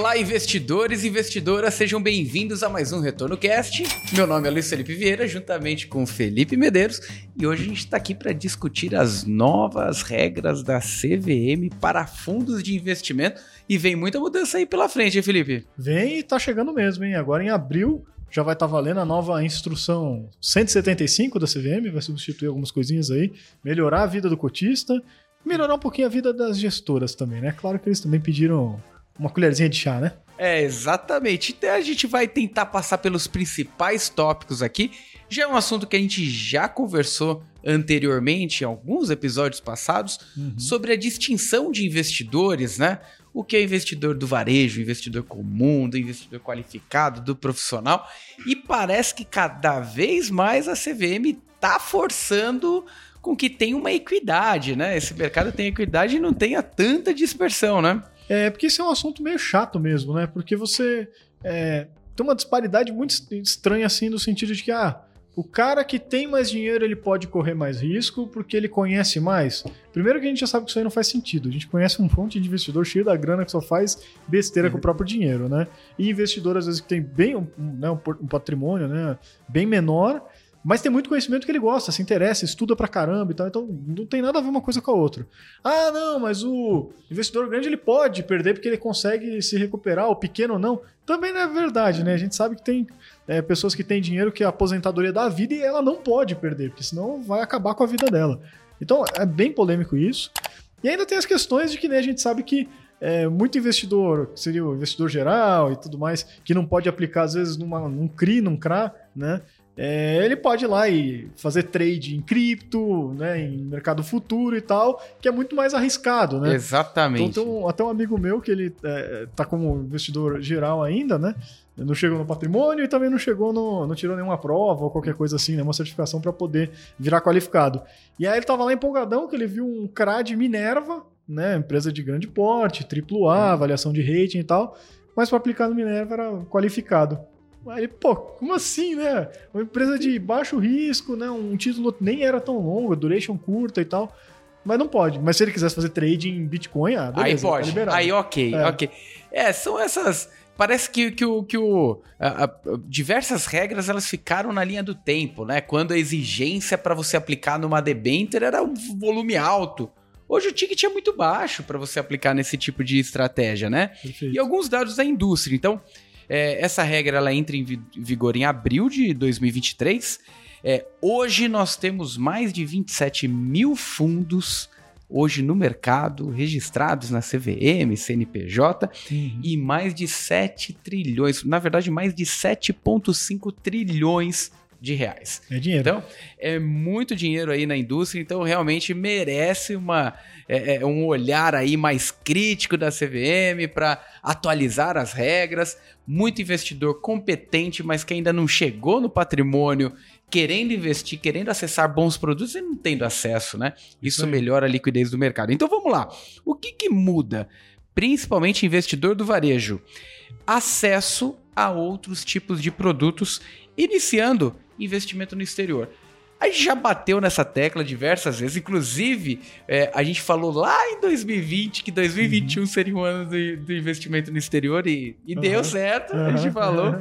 Olá, investidores e investidoras, sejam bem-vindos a mais um Retorno Cast. Meu nome é Luiz Felipe Vieira, juntamente com Felipe Medeiros, e hoje a gente está aqui para discutir as novas regras da CVM para fundos de investimento. E vem muita mudança aí pela frente, hein, Felipe? Vem e tá chegando mesmo, hein? Agora em abril já vai estar tá valendo a nova instrução 175 da CVM, vai substituir algumas coisinhas aí, melhorar a vida do cotista, melhorar um pouquinho a vida das gestoras também, né? Claro que eles também pediram uma colherzinha de chá, né? É, exatamente. Então a gente vai tentar passar pelos principais tópicos aqui. Já é um assunto que a gente já conversou anteriormente, em alguns episódios passados, uhum. sobre a distinção de investidores, né? O que é investidor do varejo, investidor comum, do investidor qualificado, do profissional. E parece que cada vez mais a CVM está forçando com que tenha uma equidade, né? Esse mercado tenha equidade e não tenha tanta dispersão, né? É, porque esse é um assunto meio chato mesmo, né? Porque você é, tem uma disparidade muito estranha assim no sentido de que, ah, o cara que tem mais dinheiro ele pode correr mais risco porque ele conhece mais. Primeiro que a gente já sabe que isso aí não faz sentido. A gente conhece um monte de investidor cheio da grana que só faz besteira uhum. com o próprio dinheiro, né? E investidor às vezes que tem bem um, né, um patrimônio, né, bem menor mas tem muito conhecimento que ele gosta, se interessa, estuda pra caramba e tal. Então não tem nada a ver uma coisa com a outra. Ah, não, mas o investidor grande ele pode perder porque ele consegue se recuperar, o pequeno não. Também não é verdade, né? A gente sabe que tem é, pessoas que têm dinheiro que a aposentadoria da vida e ela não pode perder, porque senão vai acabar com a vida dela. Então é bem polêmico isso. E ainda tem as questões de que né, a gente sabe que é, muito investidor, que seria o investidor geral e tudo mais, que não pode aplicar, às vezes, numa, num CRI, num CRA, né? É, ele pode ir lá e fazer trade em cripto, né, em mercado futuro e tal, que é muito mais arriscado, né? Exatamente. Então, tem um, até um amigo meu que ele é, tá como investidor geral ainda, né? Não chegou no patrimônio e também não chegou no. não tirou nenhuma prova ou qualquer coisa assim, né? Uma certificação para poder virar qualificado. E aí ele tava lá empolgadão que ele viu um CRAD Minerva, né? Empresa de grande porte, AAA, avaliação de rating e tal. Mas para aplicar no Minerva era qualificado. Aí, pô, como assim, né? Uma empresa de baixo risco, né? Um título nem era tão longo, duration curta e tal. Mas não pode. Mas se ele quisesse fazer trade em Bitcoin, ah, beleza, Aí pode. Tá Aí ok, é. ok. É, são essas... Parece que, que, o, que o, a, a, diversas regras elas ficaram na linha do tempo, né? Quando a exigência para você aplicar numa debenture era um volume alto. Hoje o ticket é muito baixo para você aplicar nesse tipo de estratégia, né? Perfeito. E alguns dados da indústria. Então, é, essa regra ela entra em vigor em abril de 2023. É, hoje nós temos mais de 27 mil fundos hoje no mercado, registrados na CVM, CNPJ, uhum. e mais de 7 trilhões, na verdade, mais de 7,5 trilhões de reais. É dinheiro. Então, é muito dinheiro aí na indústria, então realmente merece uma, é, é um olhar aí mais crítico da CVM para atualizar as regras, muito investidor competente, mas que ainda não chegou no patrimônio, querendo investir, querendo acessar bons produtos e não tendo acesso, né? Isso, Isso melhora a liquidez do mercado. Então vamos lá. O que, que muda? Principalmente investidor do varejo. Acesso a outros tipos de produtos, iniciando investimento no exterior. A gente já bateu nessa tecla diversas vezes, inclusive é, a gente falou lá em 2020 que 2021 uhum. seria um ano do, do, investimento no exterior e, e uhum. deu certo, uhum. a gente falou.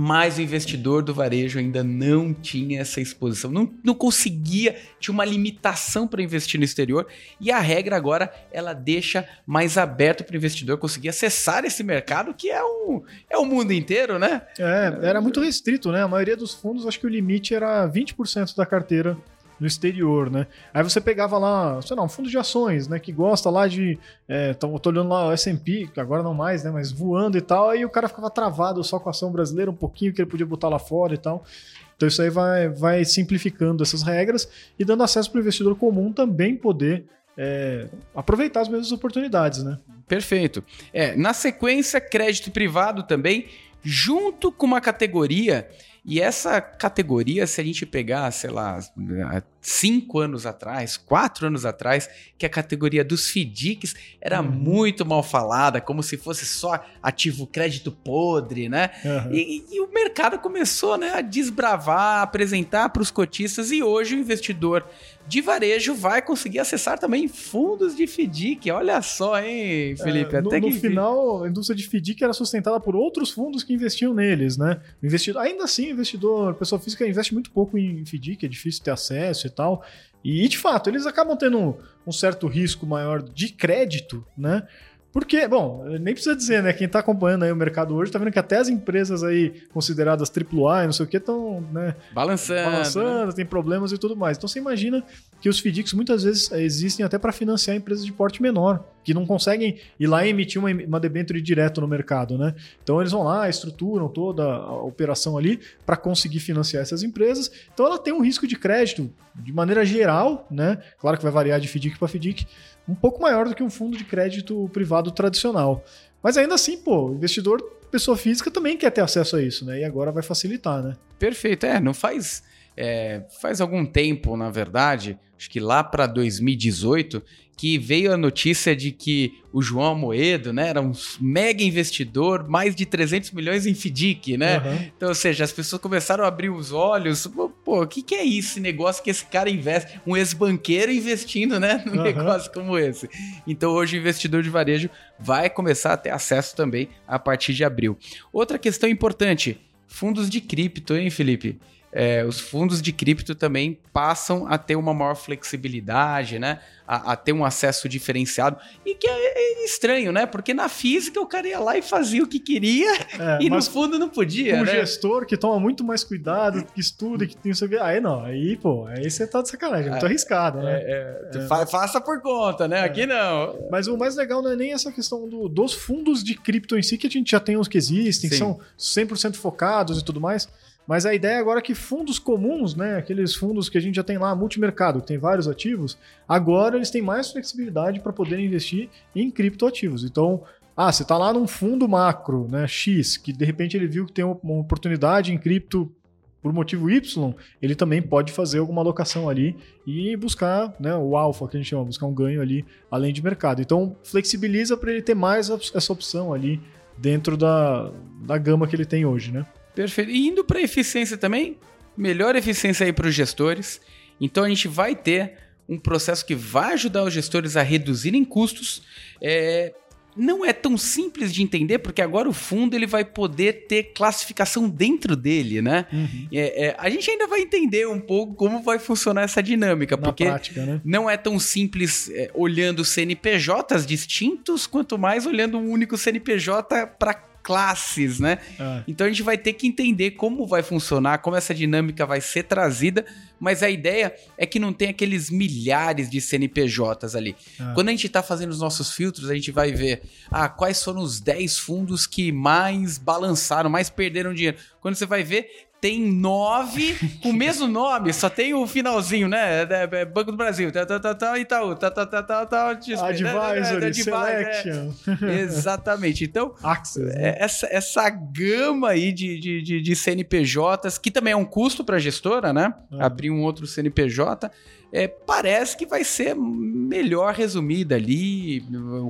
Mas o investidor do varejo ainda não tinha essa exposição, não, não conseguia, tinha uma limitação para investir no exterior e a regra agora ela deixa mais aberto para o investidor conseguir acessar esse mercado que é o, é o mundo inteiro, né? É, era muito restrito, né? A maioria dos fundos, acho que o limite era 20% da carteira no exterior, né? Aí você pegava lá, sei lá, um fundo de ações, né? Que gosta lá de. É, tô, tô olhando lá o SP, agora não mais, né? Mas voando e tal, aí o cara ficava travado só com a ação brasileira, um pouquinho que ele podia botar lá fora e tal. Então isso aí vai, vai simplificando essas regras e dando acesso para o investidor comum também poder é, aproveitar as mesmas oportunidades, né? Perfeito. É, na sequência, crédito privado também, junto com uma categoria E essa categoria, se a gente pegar, sei lá, cinco anos atrás, quatro anos atrás, que a categoria dos FDICs era uhum. muito mal falada, como se fosse só ativo crédito podre, né? Uhum. E, e, o mercado começou né, a desbravar, apresentar para os cotistas, e hoje o investidor de varejo vai conseguir acessar também fundos de FDIC. Olha só, hein, Felipe? É, no, no final, a indústria de FDIC era sustentada por outros fundos que investiam neles, né? O investidor, ainda assim, o investidor, pessoa física, investe muito pouco em FDIC, é difícil ter acesso e tal. E, de fato, eles acabam tendo um, um certo risco maior de crédito, né? Porque, bom, nem precisa dizer, né? Quem está acompanhando aí o mercado hoje está vendo que até as empresas aí consideradas AAA e não sei o que estão, né? Balançando. Balançando, né? tem problemas e tudo mais. Então você imagina que os FDICs muitas vezes eh, existem até para financiar empresas de porte menor, que não conseguem ir lá e emitir uma, uma debênture direto no mercado, né? Então eles vão lá, estruturam toda a operação ali para conseguir financiar essas empresas. Então ela tem um risco de crédito de maneira geral, né? Claro que vai variar de FDIC para FDIC, um pouco maior do que um fundo de crédito privado tradicional. Mas ainda assim, pô, o investidor, pessoa física, também quer ter acesso a isso, né? E agora vai facilitar, né? Perfeito, é, não faz. É, faz algum tempo, na verdade, acho que lá para 2018, que veio a notícia de que o João Moedo, né, era um mega investidor, mais de 300 milhões em FDIC, né? Uhum. Então, ou seja, as pessoas começaram a abrir os olhos, pô, o que, que é isso, esse negócio que esse cara investe? Um ex-banqueiro investindo, né, num uhum. negócio como esse. Então, hoje o investidor de varejo vai começar a ter acesso também a partir de abril. Outra questão importante, fundos de cripto, hein, Felipe? É, os fundos de cripto também passam a ter uma maior flexibilidade, né? A, a ter um acesso diferenciado. E que é, é, estranho, né? Porque na física o cara ia lá e fazia o que queria é, e no fundo não podia. Um né? gestor que toma muito mais cuidado, que estuda, que tem isso aqui. Aí não, aí, pô, aí você tá de sacanagem, é muito é, arriscado, né? É, fa faça por conta, né? Aqui não. Mas o mais legal não é nem essa questão do, dos fundos de cripto em si, que a gente já tem os que existem, Sim. que são 100% focados e tudo mais. Mas a ideia agora é que fundos comuns, né, aqueles fundos que a gente já tem lá, multimercado, que tem vários ativos, agora eles têm mais flexibilidade para poder investir em criptoativos. Então, ah, você está lá num fundo macro, né, X, que de repente ele viu que tem uma oportunidade em cripto por motivo Y, ele também pode fazer alguma alocação ali e buscar né, o alfa, que a gente chama, buscar um ganho ali além de mercado. Então, flexibiliza para ele ter mais essa opção ali dentro da, da gama que ele tem hoje, né? Perfeito. E indo para eficiência também, melhor eficiência aí para os gestores. Então a gente vai ter um processo que vai ajudar os gestores a reduzirem custos. É, não é tão simples de entender, porque agora o fundo ele vai poder ter classificação dentro dele, né? Uhum. É, é, a gente ainda vai entender um pouco como vai funcionar essa dinâmica, Na porque prática, né? não é tão simples é, olhando CNPJs distintos, quanto mais olhando um único CNPJ para classes, né? É. Então a gente vai ter que entender como vai funcionar, como essa dinâmica vai ser trazida, mas a ideia é que não tem aqueles milhares de CNPJs ali. É. Quando a gente está fazendo os nossos filtros, a gente vai ver ah, quais foram os 10 fundos que mais balançaram, mais perderam dinheiro. Quando você vai ver, tem nove com o mesmo nome, só tem o finalzinho, né? É, é Banco do Brasil, tá, tá, tá, tá, Itaú, tá, tá, tá, tá, tá, Advisory, Selection. Exatamente. Então, Access, né? essa, essa gama aí de, de, de, de, CNPJs, que também é um custo para a gestora, né? Ah. Abrir um outro CNPJ, é, parece que vai ser melhor resumida ali,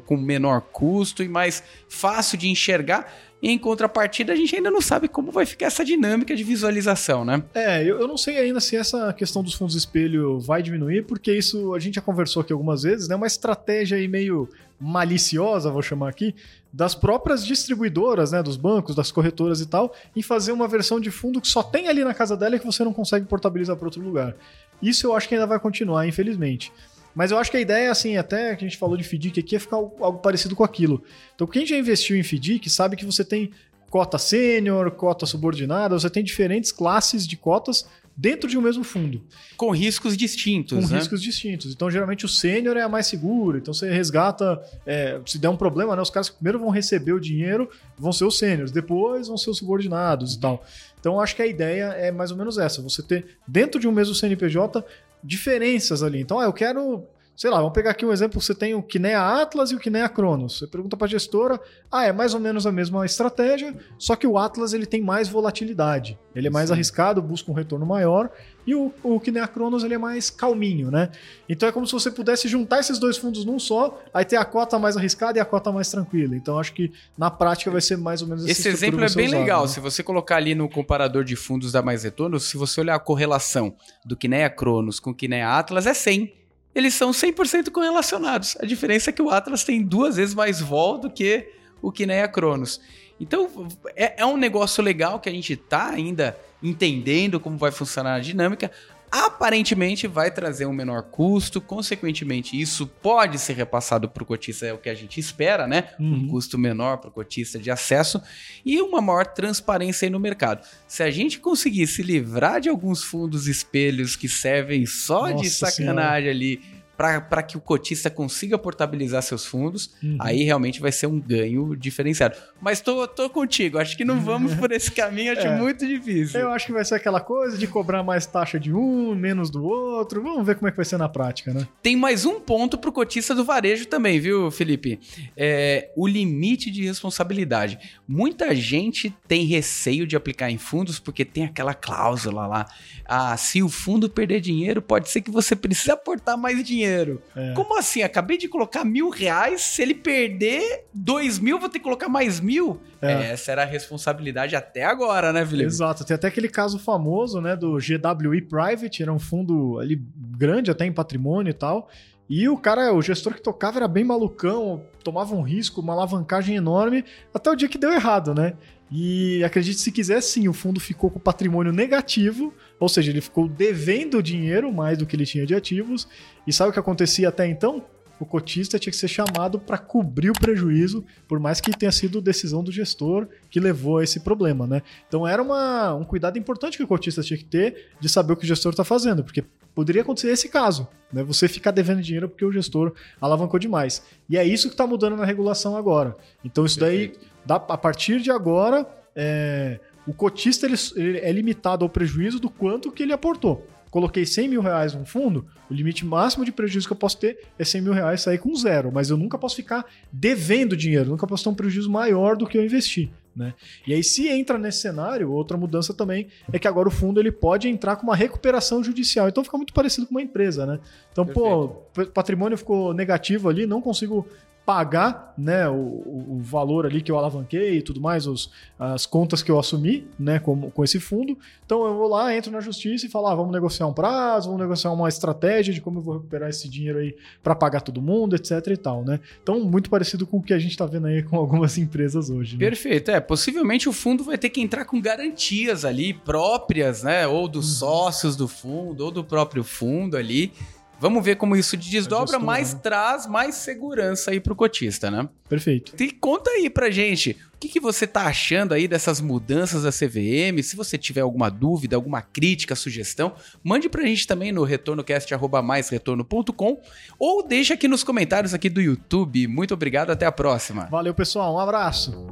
com menor custo e mais fácil de enxergar em contrapartida, a gente ainda não sabe como vai ficar essa dinâmica de visualização, né? É, eu, eu não sei ainda se essa questão dos fundos espelho vai diminuir, porque isso a gente já conversou aqui algumas vezes, né? Uma estratégia aí meio maliciosa, vou chamar aqui, das próprias distribuidoras, né, dos bancos, das corretoras e tal, em fazer uma versão de fundo que só tem ali na casa dela e que você não consegue portabilizar para outro lugar. Isso eu acho que ainda vai continuar, infelizmente. Mas eu acho que a ideia, assim, até que a gente falou de FDIC aqui, é ficar algo parecido com aquilo. Então, quem já investiu em FDIC sabe que você tem cota sênior, cota subordinada, você tem diferentes classes de cotas dentro de um mesmo fundo. Com riscos distintos, Com né? riscos distintos. Então, geralmente, o sênior é a mais segura. Então, você resgata... É, se der um problema, né, os caras que primeiro vão receber o dinheiro vão ser os sêniores, depois vão ser os subordinados e tal. Então, acho que a ideia é mais ou menos essa. Você ter, dentro de um mesmo CNPJ, diferenças ali. Então, ah, eu quero sei lá, vamos pegar aqui um exemplo, você tem o Kinea Atlas e o Kinea Cronos. Você pergunta para a gestora, ah, é mais ou menos a mesma estratégia, só que o Atlas ele tem mais volatilidade. Ele é mais Sim. arriscado, busca um retorno maior, e o, o Kinea Cronos ele é mais calminho, né? Então é como se você pudesse juntar esses dois fundos num só, aí ter a cota mais arriscada e a cota mais tranquila. Então acho que na prática vai ser mais ou menos esse exemplo é bem usado, legal. Né? Se você colocar ali no comparador de fundos da Mais Retorno, se você olhar a correlação do Kinea Cronos com o Kinea Atlas, é 100 eles são 100% correlacionados. A diferença é que o Atlas tem duas vezes mais vol do que o Kinea Cronos. Então, é, é um negócio legal que a gente está ainda entendendo como vai funcionar a dinâmica, aparentemente vai trazer um menor custo, consequentemente isso pode ser repassado para o cotista, é o que a gente espera, né? Uhum. Um custo menor para o cotista de acesso e uma maior transparência aí no mercado. Se a gente conseguir se livrar de alguns fundos espelhos que servem só Nossa de sacanagem senhora. ali para que o cotista consiga portabilizar seus fundos, uhum. aí realmente vai ser um ganho diferenciado. Mas tô, tô contigo, acho que não vamos por esse caminho, acho é. muito difícil. Eu acho que vai ser aquela coisa de cobrar mais taxa de um, menos do outro. Vamos ver como é que vai ser na prática, né? Tem mais um ponto pro cotista do varejo também, viu, Felipe? É, o limite de responsabilidade. Muita gente tem receio de aplicar em fundos porque tem aquela cláusula lá. Ah, se o fundo perder dinheiro, pode ser que você precise aportar mais dinheiro dinheiro. É. Como assim? Acabei de colocar mil reais, se ele perder dois mil, vou ter que colocar mais mil? É. Essa era a responsabilidade até agora, né, Felipe? Exato. Tem até aquele caso famoso, né, do GWE Private, era um fundo ali grande até em patrimônio e tal. E o cara, o gestor que tocava era bem malucão, tomava um risco, uma alavancagem enorme, até o dia que deu errado, né? E acredite se quiser, sim, o fundo ficou com patrimônio negativo, ou seja, ele ficou devendo dinheiro mais do que ele tinha de ativos. E sabe o que acontecia até então? O cotista tinha que ser chamado para cobrir o prejuízo, por mais que tenha sido decisão do gestor que levou a esse problema, né? Então era uma, um cuidado importante que o cotista tinha que ter de saber o que o gestor está fazendo, porque poderia acontecer esse caso, né? Você ficar devendo dinheiro porque o gestor alavancou demais. E é isso que está mudando na regulação agora. Então isso Perfeito. daí Dá, a partir de agora, é, o cotista ele, ele é limitado ao prejuízo do quanto que ele aportou. Coloquei 100 mil reais no fundo, o limite máximo de prejuízo que eu posso ter é 100 mil reais sair com zero, mas eu nunca posso ficar devendo dinheiro, nunca posso ter um prejuízo maior do que eu investi. Né? E aí, se entra nesse cenário, outra mudança também é que agora o fundo ele pode entrar com uma recuperação judicial. Então fica muito parecido com uma empresa, né? Então, Perfeito. pô, patrimônio ficou negativo ali, não consigo pagar né, o, o, valor ali que eu alavanquei e tudo mais, os, as contas que eu assumi né, com, com esse fundo. Então eu vou lá, entro na justiça e falo: ah, vamos negociar um prazo, vamos negociar uma estratégia de como eu vou recuperar esse dinheiro aí para pagar todo mundo, etc e tal. Né? Então, muito parecido com o que a gente está vendo aí com algumas empresas hoje. Né? Perfeito. É, possivelmente o fundo vai ter que entrar com garantias ali próprias, né? Ou dos uhum. sócios do fundo, ou do próprio fundo ali Vamos ver como isso desdobra, mas né? traz mais segurança aí pro cotista, né? Perfeito. E conta aí pra gente, o que, que você tá achando aí dessas mudanças da CVM? Se você tiver alguma dúvida, alguma crítica, sugestão, mande pra gente também no retornocast.com ou deixa aqui nos comentários aqui do YouTube. Muito obrigado, até a próxima. Valeu, pessoal. Um abraço.